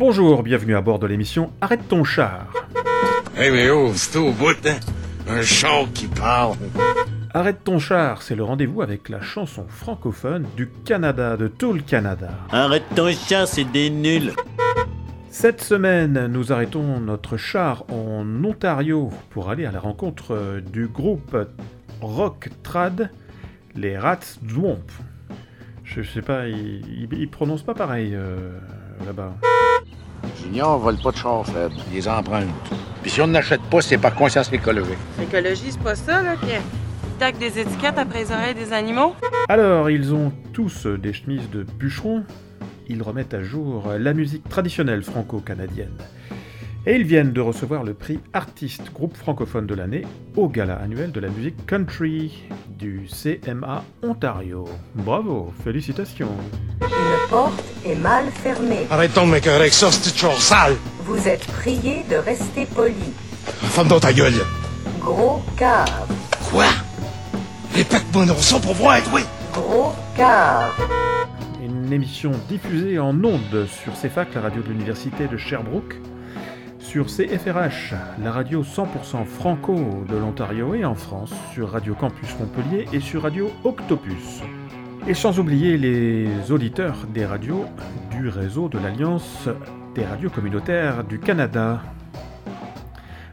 Bonjour, bienvenue à bord de l'émission Arrête ton char. Hey, mais oh, c'est au bout, hein? Un char qui parle. Arrête ton char, c'est le rendez-vous avec la chanson francophone du Canada, de tout le Canada. Arrête ton char, c'est des nuls. Cette semaine, nous arrêtons notre char en Ontario pour aller à la rencontre euh, du groupe rock trad, les Rats Zwamp. Je sais pas, ils, ils, ils prononcent pas pareil euh, là-bas. Junior vole pas de char, Fred. Il les emprunte. Puis si on n'achète pas, c'est par conscience écologique. L'écologie, c'est pas ça, là, qui tac des étiquettes après les oreilles des animaux? Alors, ils ont tous des chemises de bûcherons. Ils remettent à jour la musique traditionnelle franco-canadienne. Et ils viennent de recevoir le prix Artiste Groupe Francophone de l'année au gala annuel de la musique country du CMA Ontario. Bravo, félicitations. Une porte est mal fermée. Arrêtons de m'écœurer avec ça, c'est toujours sale. Vous êtes prié de rester poli. Femme dans ta gueule. Gros cave. Quoi? Répète-moi non ça pour voir, oui. Gros cave. Une émission diffusée en ondes sur CFAC, la radio de l'université de Sherbrooke, sur CFRH, la radio 100% franco de l'Ontario et en France, sur Radio Campus Montpellier et sur Radio Octopus. Et sans oublier les auditeurs des radios du réseau de l'Alliance des radios communautaires du Canada.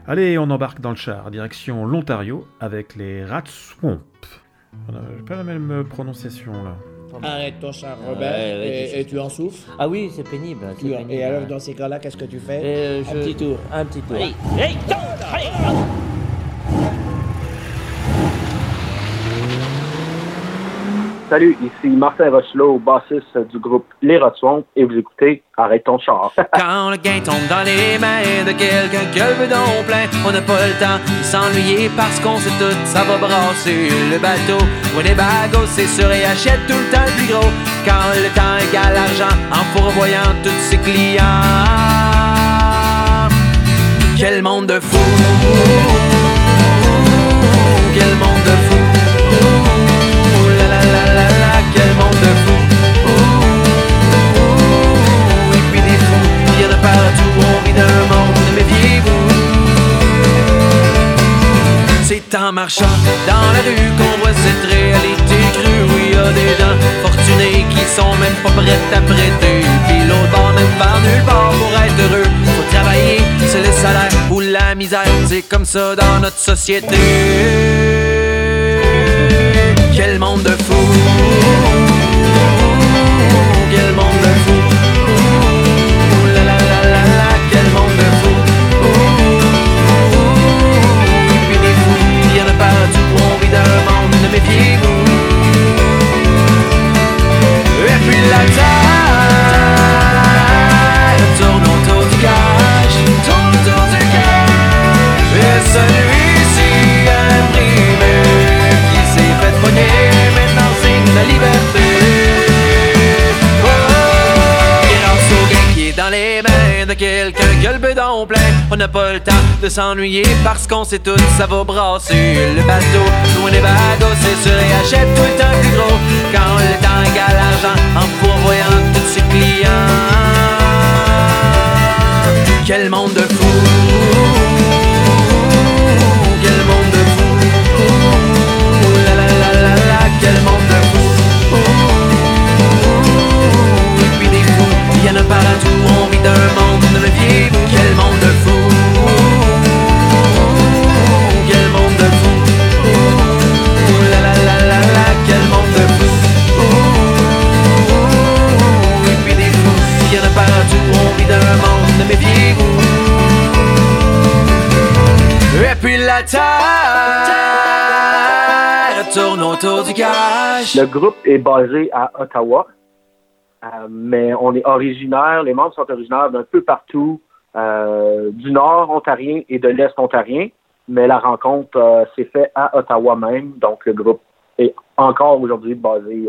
Allez, on embarque dans le char, direction l'Ontario avec les Rats Swamp. On pas la même prononciation là. Arrête ton char, Robert, Ouais, ouais, et, tu en souffles. Ah oui, c'est pénible. c'est Tu- pénible. et alors, dans ces cas-là, qu'est-ce que tu fais? Euh, Un je- petit tour. Un petit tour. Salut, ici Martin Rochelot, bassiste du groupe Les Rotswamp, et vous écoutez Arrête ton char. Quand le gain tombe dans les mains de quelqu'un qui a le bedon plein, on n'a pas le temps de s'ennuyer parce qu'on sait tout, ça va brasser le bateau. Winnebago, c'est sûr, et achète tout le temps le plus gros. Quand le temps égale l'argent, en fourvoyant tous ses clients. Quel monde de fou! Méfiez-vous. C'est en marchant dans la rue qu'on voit cette réalité crue où il y a des gens fortunés qui sont même pas prêts à prêter. Puis l'autre bord même par nulle part pour être heureux. Faut travailler, c'est le salaire ou la misère. C'est comme ça dans notre société. Quel monde de fou! Quel monde de fou! Liberté. Oh, gain qui est dans les mains de quelqu'un qui a le plein. On n'a pas le temps de s'ennuyer parce qu'on sait tout, ça va brasser le bateau. Loin des bagos, c'est sûr, et achète tout le temps plus gros. Quand le temps égale l'argent Le groupe est basé à Ottawa, euh, mais on est originaire, les membres sont originaires d'un peu partout, euh, du nord ontarien et de l'est ontarien, mais la rencontre euh, s'est faite à Ottawa même, donc le groupe est encore aujourd'hui basé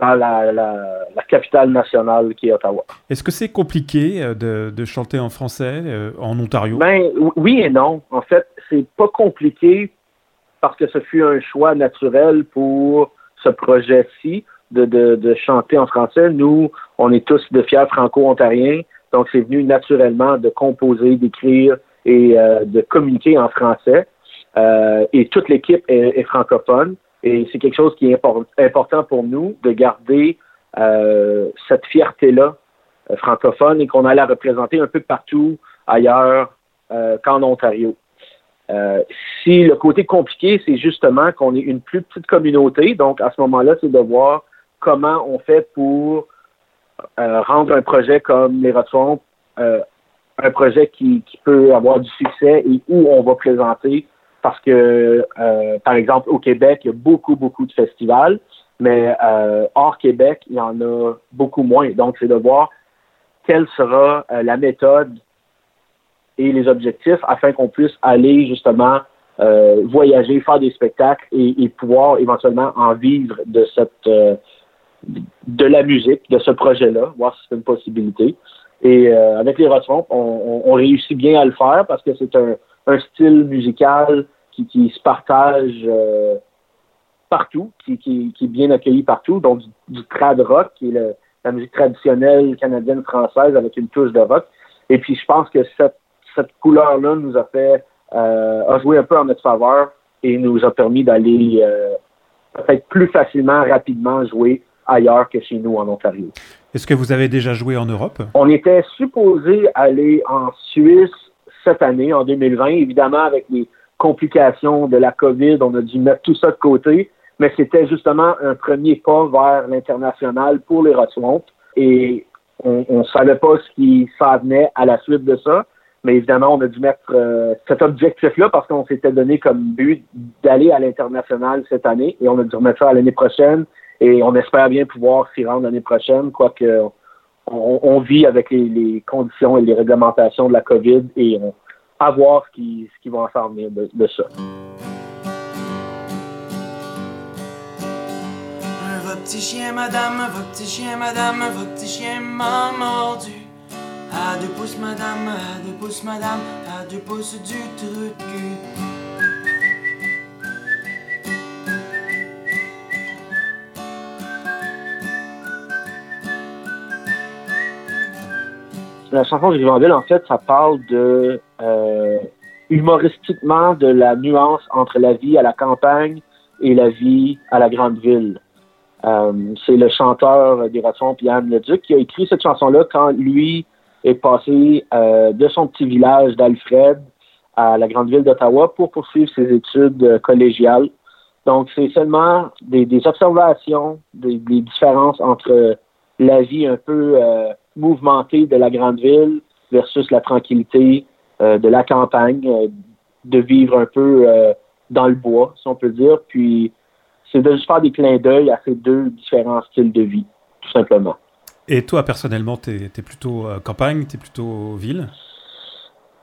dans la, la, la capitale nationale qui est Ottawa. Est-ce que c'est compliqué de, de chanter en français euh, en Ontario? Ben oui et non. En fait, c'est pas compliqué parce que ce fut un choix naturel pour ce projet-ci de, chanter en français. Nous, on est tous de fiers franco-ontariens, Donc, c'est venu naturellement de composer, d'écrire et euh, de communiquer en français. Euh, et toute l'équipe est, francophone. Et c'est quelque chose qui est impor- important pour nous de garder euh, cette fierté-là francophone et qu'on allait la représenter un peu partout ailleurs qu'en Ontario. Euh, si le côté compliqué, c'est justement qu'on est une plus petite communauté, donc à ce moment-là, c'est de voir comment on fait pour euh, rendre un projet comme les Rotrons euh, un projet qui, qui peut avoir du succès et où on va présenter parce que, euh, par exemple, au Québec, il y a beaucoup, beaucoup de festivals, mais euh, hors Québec, il y en a beaucoup moins. Donc, c'est de voir quelle sera la méthode et les objectifs afin qu'on puisse aller justement euh, voyager, faire des spectacles et, pouvoir éventuellement en vivre de cette euh, de la musique, de ce projet-là, voir si c'est une possibilité. Et euh, avec les Rotrons, on, réussit bien à le faire parce que c'est un, un style musical qui, se partage euh, partout, qui, est bien accueilli partout, donc du, trad rock, qui est la musique traditionnelle canadienne-française avec une touche de rock. Et puis je pense que cette, cette couleur-là nous a fait euh, a joué un peu en notre faveur et nous a permis d'aller euh, peut-être plus facilement, rapidement jouer ailleurs que chez nous en Ontario. Est-ce que vous avez déjà joué en Europe? On était supposé aller en Suisse cette année, en 2020. Évidemment, avec les complications de la COVID, on a dû mettre tout ça de côté. Mais c'était justement un premier pas vers l'international pour les Rotswamp. Et on ne savait pas ce qui s'en venait à la suite de ça. Mais évidemment, on a dû mettre euh, cet objectif-là parce qu'on s'était donné comme but d'aller à l'international cette année. Et on a dû remettre ça à l'année prochaine. Et on espère bien pouvoir s'y rendre l'année prochaine, quoique on, vit avec les, conditions et les réglementations de la COVID et on, à voir ce qui, qui va en s'en venir de, ça. Madame, madame, mordu. À deux pouces madame, à deux pouces madame, à deux pouces du cul. La chanson de Rivendell, en fait, ça parle de euh, humoristiquement de la nuance entre la vie à la campagne et la vie à la grande ville. Euh, c'est le chanteur des Rossons, Yann Leduc, qui a écrit cette chanson-là quand lui est passé euh, de son petit village d'Alfred à la grande ville d'Ottawa pour poursuivre ses études euh, collégiales. Donc, c'est seulement des, des observations, des, des différences entre la vie un peu euh, mouvementée de la grande ville versus la tranquillité euh, de la campagne, euh, de vivre un peu euh, dans le bois, si on peut dire. Puis, c'est de juste faire des clins d'œil à ces deux différents styles de vie, tout simplement. Et toi, personnellement, t'es es plutôt euh, campagne, t'es plutôt ville?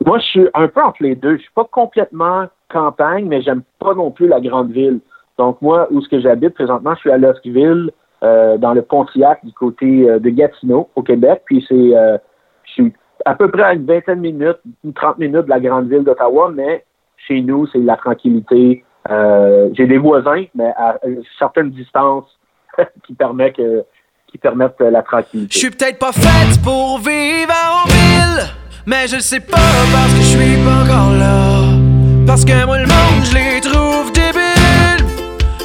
Moi, je suis un peu entre les deux. Je suis pas complètement campagne, mais j'aime pas non plus la grande ville. Donc, moi, où ce que j'habite présentement, je suis à Luskville, euh, dans le Pontiac, du côté euh, de Gatineau, au Québec. Puis, c'est, je suis à peu près à une vingtaine de minutes, une trente minutes de la grande ville d'Ottawa, mais chez nous, c'est la tranquillité. J'ai des voisins, mais à une certaine distance qui permet que qui permettent la tranquillité. Je suis peut-être pas faite pour vivre en ville, mais je le sais pas parce que je suis pas encore là. Parce que moi le monde, je les trouve débiles.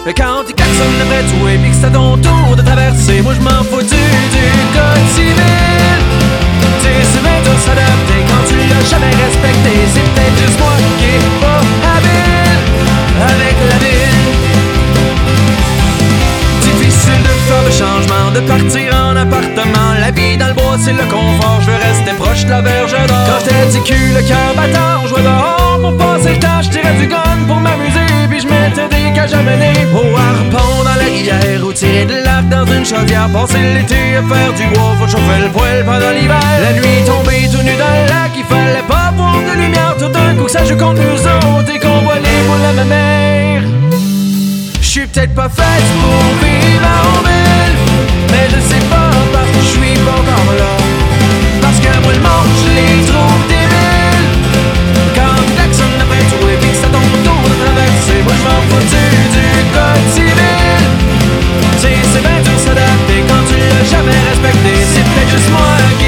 Mais quand ils klaxonnent après toi et puis que c'est à ton tour de traverser, moi je m'en fous du, du code civil. C'est bien de s'adapter quand tu l'as jamais respecté. C'est peut-être juste moi qui est pas le changement, de partir en appartement. La vie dans le bois, c'est le confort. Je veux rester proche de la verge d'or. Quand j'étais du cul, le cœur battant, jouait dehors pour passer le temps. Je du gun pour m'amuser, puis je mettais des cages à mener. Au harpon dans la rivière, ou tirer de l'arc dans une chaudière. Passer l'été à faire du bois, faut chauffer le poêle pendant l'hiver. La nuit tombée tout nu dans le lac, il fallait pas voir de lumière tout d'un coup ça joue contre nous autres et qu'on voit les boules mère. Peut-être pas faite pour vivre en ville Mais je sais pas parce que je suis pas encore là. Parce que moi le je les trouve débiles Quand klaxonne après tout et puis ça tombe autour de traverser Moi je m'en fous du, code civil. C'est bien dur s'adapter quand tu l'as jamais respecté C'est peut-être juste moi qui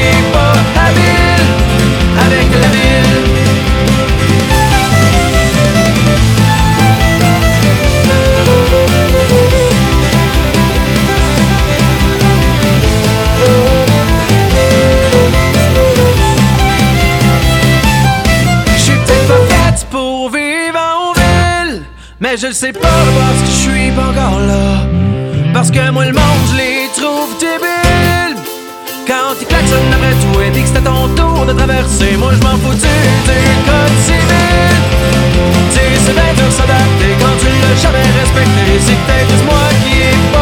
je le sais pas parce que je suis pas encore là. Parce que moi, le monde, je les trouve débiles. Quand ils klaxonnent après tout et disent que c'est ton tour de traverser, moi, je m'en fous du code civil. C'est bien dur s'adapter quand tu l'as jamais respecté. C'est peut-être moi qui est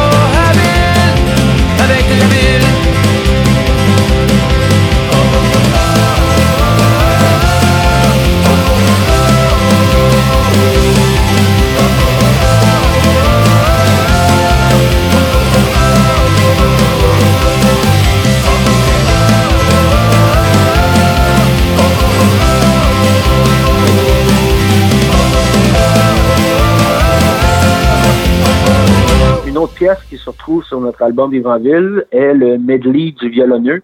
pièce qui se retrouve sur notre album Vivant-Ville est le medley du violonneux,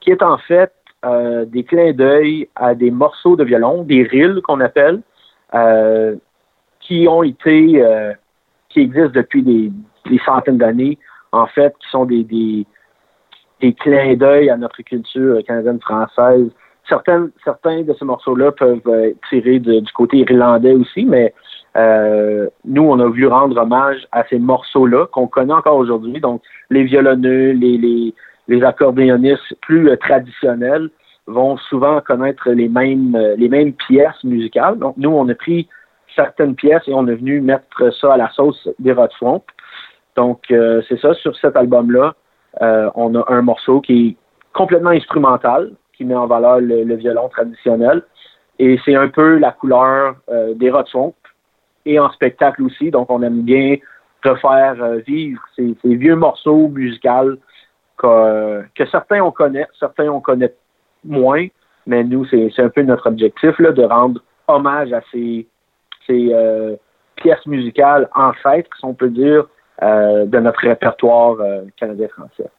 qui est en fait euh, des clins d'œil à des morceaux de violon, des rilles qu'on appelle, euh, qui ont été, euh, qui existent depuis des, centaines d'années, en fait, qui sont des, des, clins d'œil à notre culture canadienne-française. Certains de ces morceaux-là peuvent tirer de- du côté irlandais aussi, mais euh, nous, on a voulu rendre hommage à ces morceaux-là qu'on connaît encore aujourd'hui. Donc, les violonneux, les, les, les accordéonistes plus euh, traditionnels vont souvent connaître les mêmes, euh, les mêmes pièces musicales. Donc, nous, on a pris certaines pièces et on est venu mettre ça à la sauce des Swamp. Donc, euh, c'est ça, sur cet album-là, on a un morceau qui est complètement instrumental, qui met en valeur le, le violon traditionnel. Et c'est un peu la couleur des Swamp et en spectacle aussi. Donc, on aime bien refaire euh, vivre ces, vieux morceaux musicaux que, certains on connaît, certains on connaît moins, mais nous, c'est un peu notre objectif là, de rendre hommage à ces, euh, pièces musicales ancêtres, si on peut dire, euh, de notre répertoire canadien-français.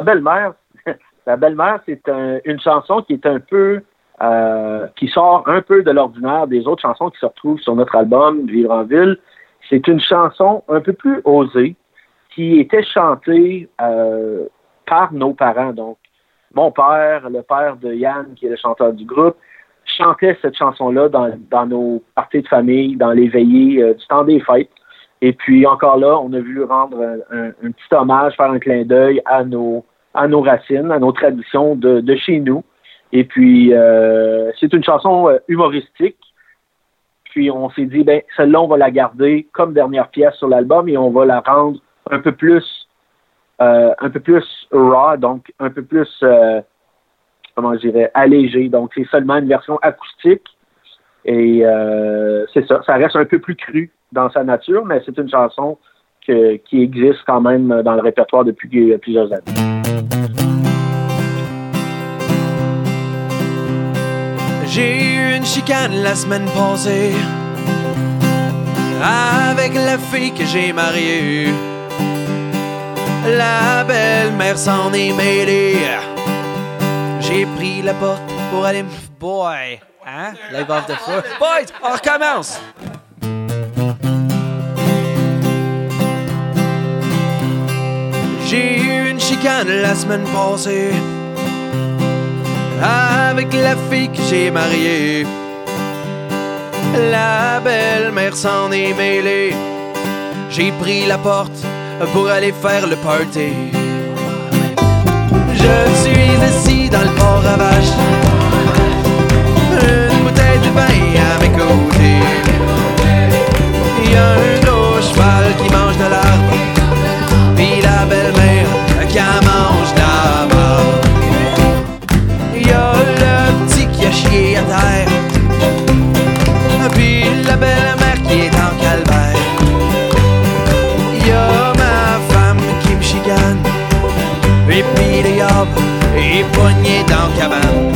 La belle-mère, La c'est un- une chanson qui est un peu, euh, qui sort un peu de l'ordinaire des autres chansons qui se retrouvent sur notre album Vivre en ville. C'est une chanson un peu plus osée qui était chantée euh, par nos parents. Donc, mon père, le père de Yann, qui est le chanteur du groupe, chantait cette chanson-là dans, nos parties de famille, dans les veillées euh, du temps des fêtes. Et puis encore là, on a voulu rendre un petit hommage, faire un clin d'œil à nos, à nos racines, à nos traditions de, de chez nous. Et puis, euh, c'est une chanson euh, humoristique. Puis on s'est dit, ben, celle-là, on va la garder comme dernière pièce sur l'album et on va la rendre un peu plus, euh, un peu plus raw, donc un peu plus, comment je dirais, allégée. Donc c'est seulement une version acoustique et c'est ça. Ça reste un peu plus cru dans sa nature, mais c'est une chanson qui existe quand même dans le répertoire depuis plusieurs années. J'ai eu une chicane la semaine passée avec la fille que j'ai mariée. La belle-mère s'en est mêlée. J'ai pris la porte pour aller me... Boy! Hein? Live off the floor. Boys, on recommence! J'ai eu une chicane la semaine passée avec la fille que j'ai mariée. La belle-mère s'en est mêlée. J'ai pris la porte pour aller faire le party. Je suis assis dans le port à vache. Une bouteille de vin à mes côtés. Il y a un gros cheval qui mange qui en mange de la marde. Il y a le petit qui a chié à terre. Puis la belle-mère qui est en calvaire. Il y a ma femme qui me chicane. Et puis le diable est poigné dans cabane.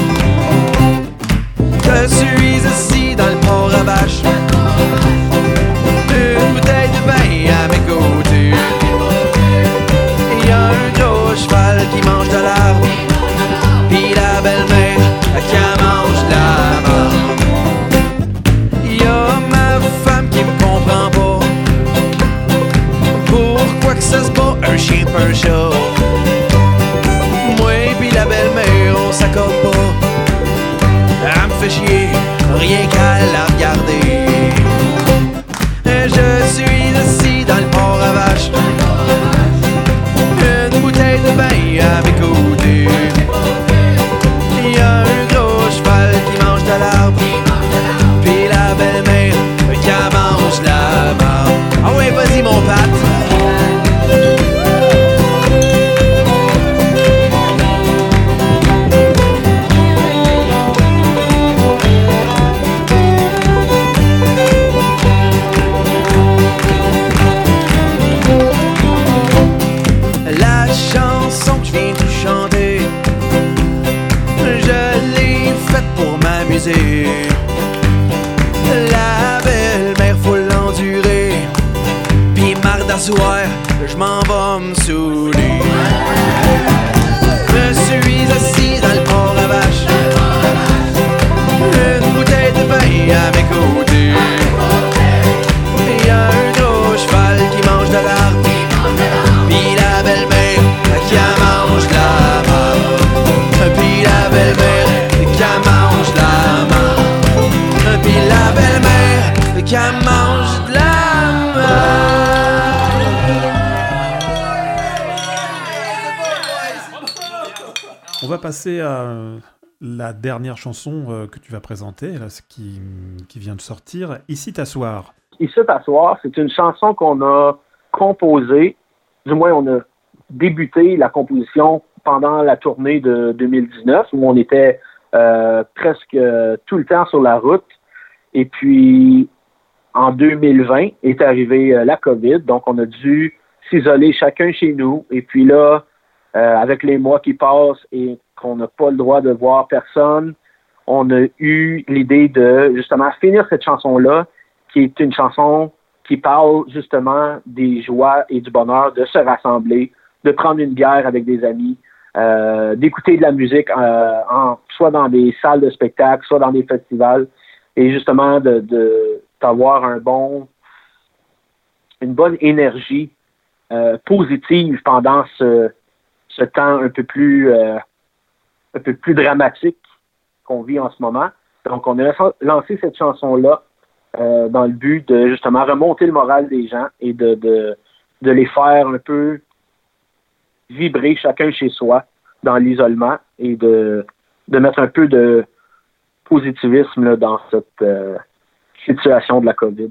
Passer à euh, la dernière chanson euh, que tu vas présenter, là, qui, qui vient de sortir, Ici t'asseoir. Ici t'asseoir, c'est une chanson qu'on a composée, du moins on a débuté la composition pendant la tournée de 2019 où on était euh, presque tout le temps sur la route. Et puis en 2020 est arrivée la COVID, donc on a dû s'isoler chacun chez nous. Et puis là, avec les mois qui passent et qu'on n'a pas le droit de voir personne, on a eu l'idée de justement finir cette chanson-là, qui est une chanson qui parle justement des joies et du bonheur de se rassembler, de prendre une bière avec des amis, euh, d'écouter de la musique, euh, soit dans des salles de spectacle, soit dans des festivals, et justement d'avoir un bon, une bonne énergie euh, positive pendant ce, temps un peu plus un peu plus dramatique qu'on vit en ce moment. Donc, on a lancé cette chanson-là euh, dans le but de justement remonter le moral des gens et de, de, de les faire un peu vibrer chacun chez soi dans l'isolement et de, de mettre un peu de positivisme là, dans cette euh, situation de la COVID.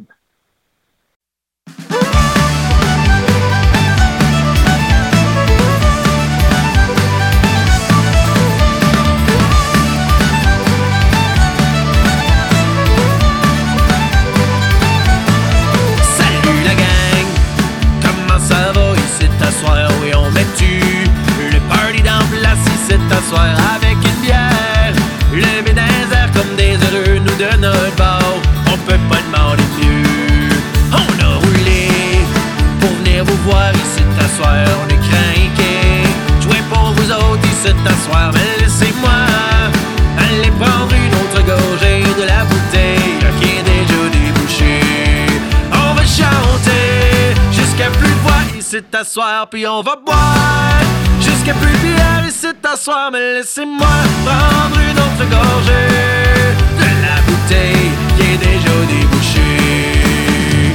Puis on va boire. Jusqu'à plus bière ici t'asseoir, mais laissez-moi prendre une autre gorgée. De la bouteille qui est déjà débouchée.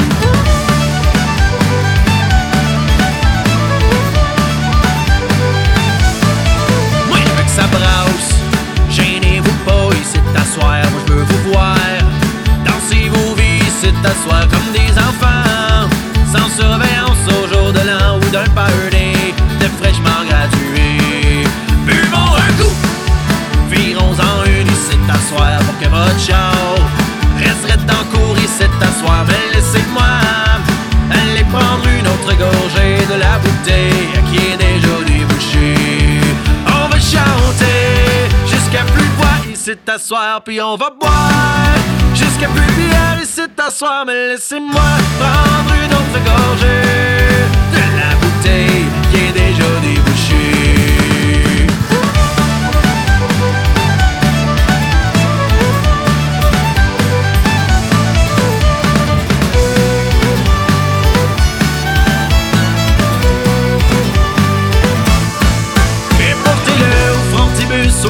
Moi je veux que ça brasse Gênez-vous pas ici t'asseoir. Moi je veux vous voir. Dansez vos vies ici t'asseoir t'asseoir, puis on va boire jusqu'à plus bière ici t'asseoir. Mais laissez-moi prendre une autre gorgée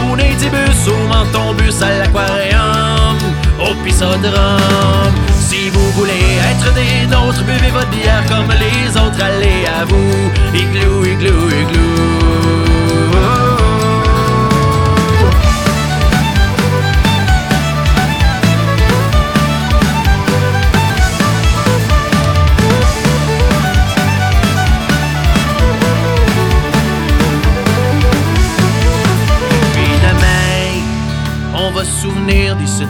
frontibus, au nativus, au mentobus, à l'aquarium, au pisodrome. Si vous voulez être des nôtres, buvez votre bière comme les autres, allez à vous. Igloo, igloo, igloo.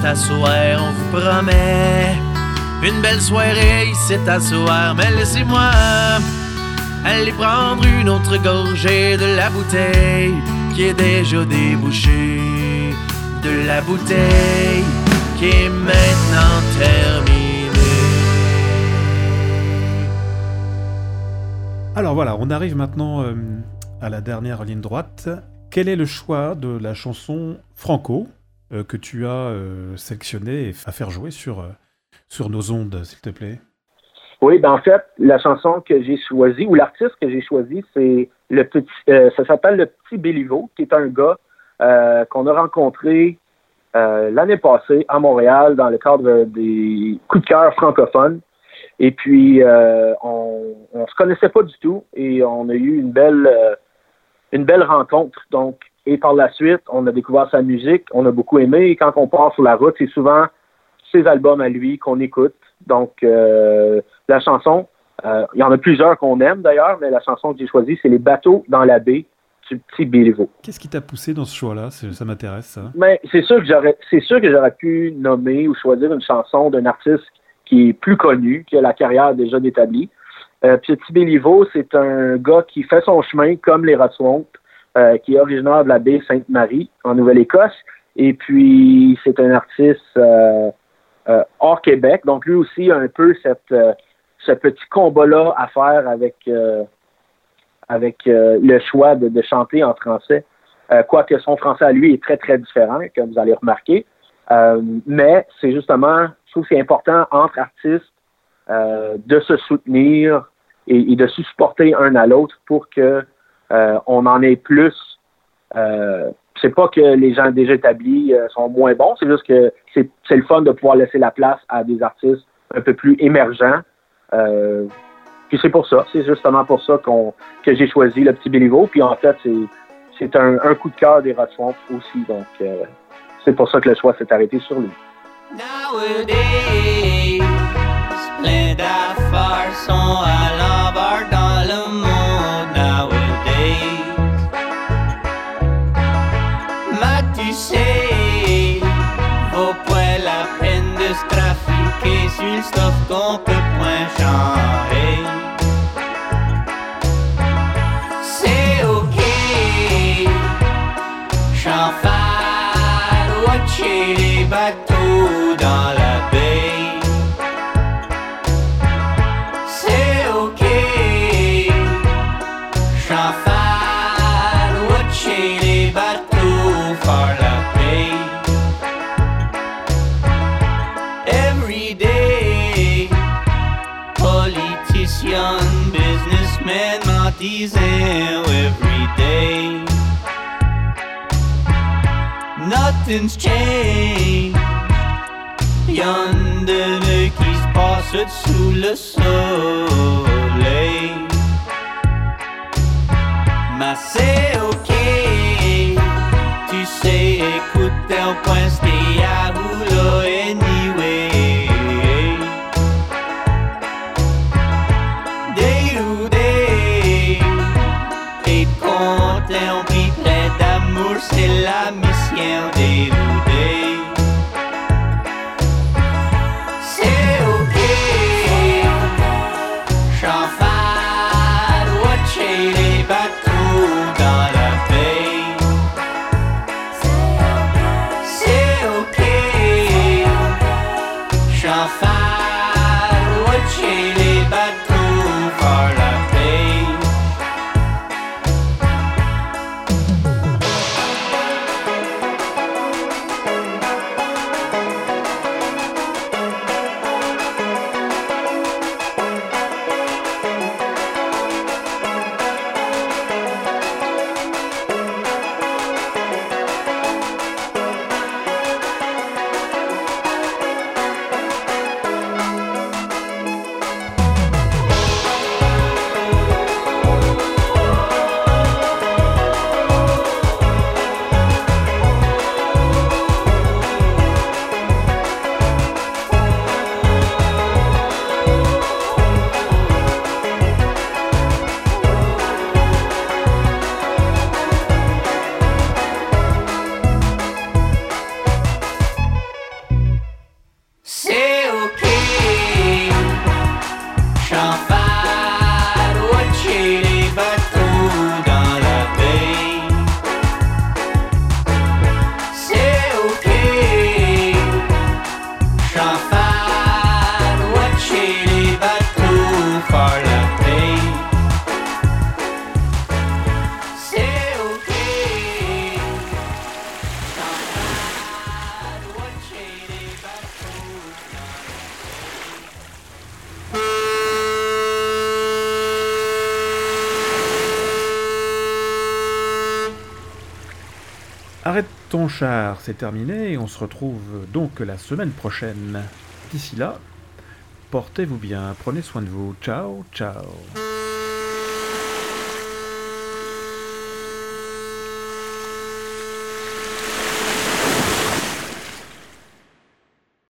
D'ici à on vous promet. Une belle soirée ici à soir, mais laissez-moi aller prendre une autre gorgée de la bouteille qui est déjà débouchée. De la bouteille qui est maintenant terminée. Alors voilà, on arrive maintenant euh, à la dernière ligne droite. Quel est le choix de la chanson Franco? Que tu as euh, sélectionnée et à faire jouer sur, euh, sur nos ondes, s'il te plaît Oui, ben en fait, la chanson que j'ai choisie, ou l'artiste que j'ai choisi, c'est le petit euh, ça s'appelle le petit Béliveau, qui est un gars euh, qu'on a rencontré euh, l'année passée à Montréal dans le cadre des coups de cœur francophones. Et puis euh, on, on se connaissait pas du tout et on a eu une belle euh, une belle rencontre. Donc, et par la suite, on a découvert sa musique, on a beaucoup aimé. Et quand on part sur la route, c'est souvent ses albums à lui qu'on écoute. Donc, euh, la chanson, euh, il y en a plusieurs qu'on aime d'ailleurs, mais la chanson que j'ai choisie, c'est Les bateaux dans la baie du petit Béliveau. Qu'est-ce qui t'a poussé dans ce choix-là? Ça m'intéresse, ça. Mais c'est sûr que j'aurais, c'est sûr que j'aurais pu nommer ou choisir une chanson d'un artiste qui est plus connu, qui a la carrière déjà établie. Euh, Petit Béliveau, c'est un gars qui fait son chemin comme les Rotswamp, euh, qui est originaire de la baie Sainte-Marie en Nouvelle-Écosse. Et puis, c'est un artiste euh, euh, hors Québec. Donc, lui aussi a un peu cette, ce petit combat-là à faire avec, avec le choix de, chanter en français, quoique son français à lui est très, très différent, comme vous allez remarquer. Mais c'est justement, je trouve que c'est important entre artistes de se soutenir et, et de se supporter un à l'autre pour que euh, on en ait plus. Euh, c'est pas que les gens déjà établis euh, sont moins bons, c'est juste que c'est le fun de pouvoir laisser la place à des artistes un peu plus émergents. Euh, puis c'est pour ça, c'est justement pour ça qu'on que j'ai choisi le petit Béliveau. Puis en fait, c'est un, coup de cœur des Rod aussi. Donc euh, c'est pour ça que le choix s'est arrêté sur lui. Nowadays, Nothing's changed. Y'en de qui se passe sous le soleil. Mais c'est ok. Tu sais, écoute, un point, j'en fais ton char, c'est terminé, on se retrouve donc la semaine prochaine. D'ici là, portez-vous bien, prenez soin de vous, ciao, ciao.